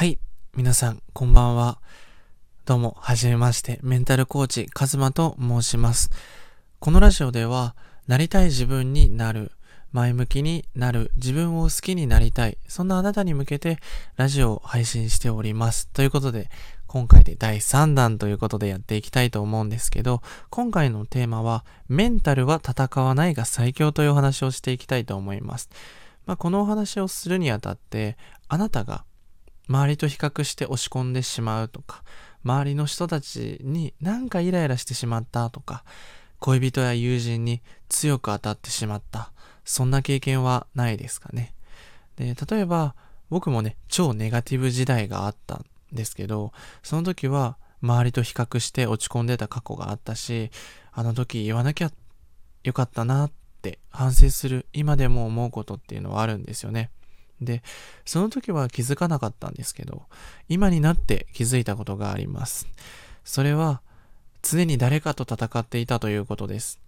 はい。皆さん、こんばんは。どうも、はじめまして。メンタルコーチ、カズマと申します。このラジオでは、なりたい自分になる、前向きになる、自分を好きになりたい、そんなあなたに向けて、ラジオを配信しております。ということで、今回で第3弾ということでやっていきたいと思うんですけど、今回のテーマは、メンタルは戦わないが最強というお話をしていきたいと思います。まあ、このお話をするにあたって、あなたが周りと比較して押し込んでしまうとか、周りの人たちになんかイライラしてしまったとか、恋人や友人に強く当たってしまった。そんな経験はないですかね。で、例えば僕もね、超ネガティブ時代があったんですけど、その時は周りと比較して落ち込んでた過去があったし、あの時言わなきゃよかったなって反省する、今でも思うことっていうのはあるんですよね。で、その時は気づかなかったんですけど、今になって気づいたことがあります。それは、常に誰かと戦っていたということです。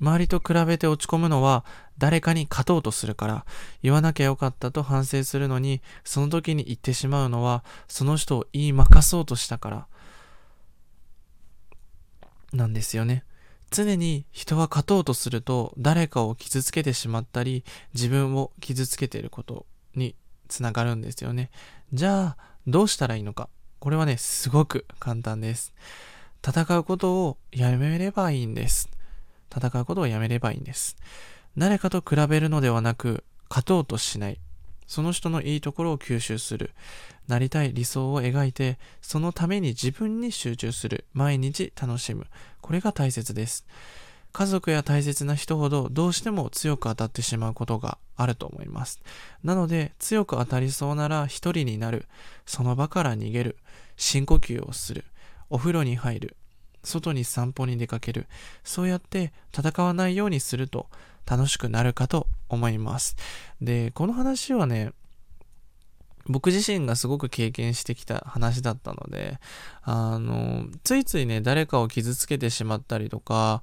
周りと比べて落ち込むのは誰かに勝とうとするから言わなきゃよかったと反省するのにその時に言ってしまうのはその人を言い負かそうとしたからなんですよね。常に人は勝とうとすると誰かを傷つけてしまったり自分を傷つけていることにつながるんですよね。じゃあどうしたらいいのかこれはねすごく簡単です。戦うことをやめればいいんです。戦うことをやめればいいんです。誰かと比べるのではなく勝とうとしない。その人のいいところを吸収する。なりたい理想を描いて、そのために自分に集中する。毎日楽しむ。これが大切です。家族や大切な人ほどどうしても強く当たってしまうことがあると思います。なので強く当たりそうなら一人になる。その場から逃げる。深呼吸をする。お風呂に入る。外に散歩に出かける。そうやって戦わないようにすると楽しくなるかと思います。で、この話はね、僕自身がすごく経験してきた話だったので、あの、ついついね、誰かを傷つけてしまったりとか、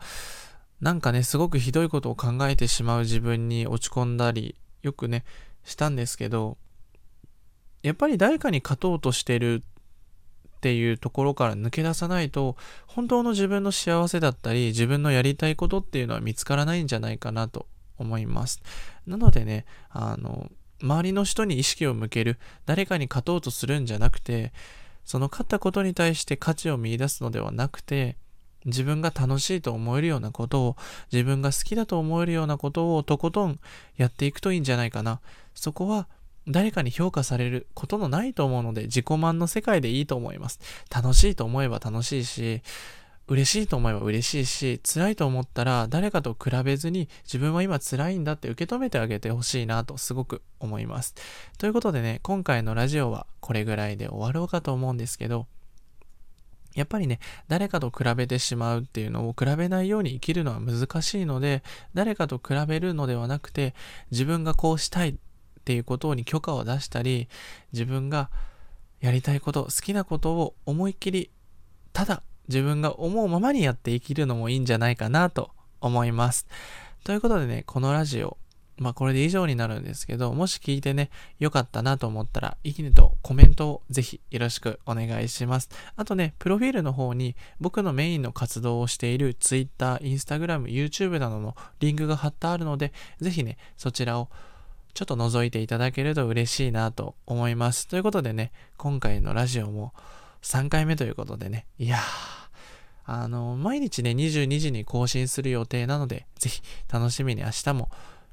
なんかね、すごくひどいことを考えてしまう自分に落ち込んだり、よくね、したんですけど、やっぱり誰かに勝とうとしてるっていうところから抜け出さないと、本当の自分の幸せだったり、自分のやりたいことっていうのは見つからないんじゃないかなと思います。なのでね、あの、周りの人に意識を向ける、誰かに勝とうとするんじゃなくて、その勝ったことに対して価値を見出すのではなくて、自分が楽しいと思えるようなことを、自分が好きだと思えるようなことをとことんやっていくといいんじゃないかな。そこは誰かに評価されることのないと思うので、自己満の世界でいいと思います。楽しいと思えば楽しいし、嬉しいと思えば嬉しいし、辛いと思ったら誰かと比べずに自分は今辛いんだって受け止めてあげてほしいなとすごく思います。ということでね、今回のラジオはこれぐらいで終わろうかと思うんですけど、やっぱりね、誰かと比べてしまうっていうのを比べないように生きるのは難しいので、誰かと比べるのではなくて、自分がこうしたいっていうことに許可を出したり、自分がやりたいこと、好きなことを思いっきり、ただ自分が思うままにやって生きるのもいいんじゃないかなと思います。ということでね、このラジオ、まあこれで以上になるんですけど、もし聞いてね、良かったなと思ったら、いいねとコメントをぜひよろしくお願いします。あとね、プロフィールの方に僕のメインの活動をしている Twitter、Instagram、YouTube などのリンクが貼ってあるので、ぜひね、そちらをちょっと覗いていただけると嬉しいなと思います。ということでね、今回のラジオも3回目ということでね、いやー、あの、毎日ね、22時に更新する予定なので、ぜひ楽しみに明日も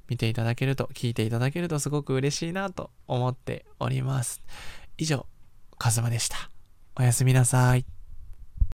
見ていただけると、聞いていただけるとすごく嬉しいなと思っております。以上、カズマでした。おやすみなさい。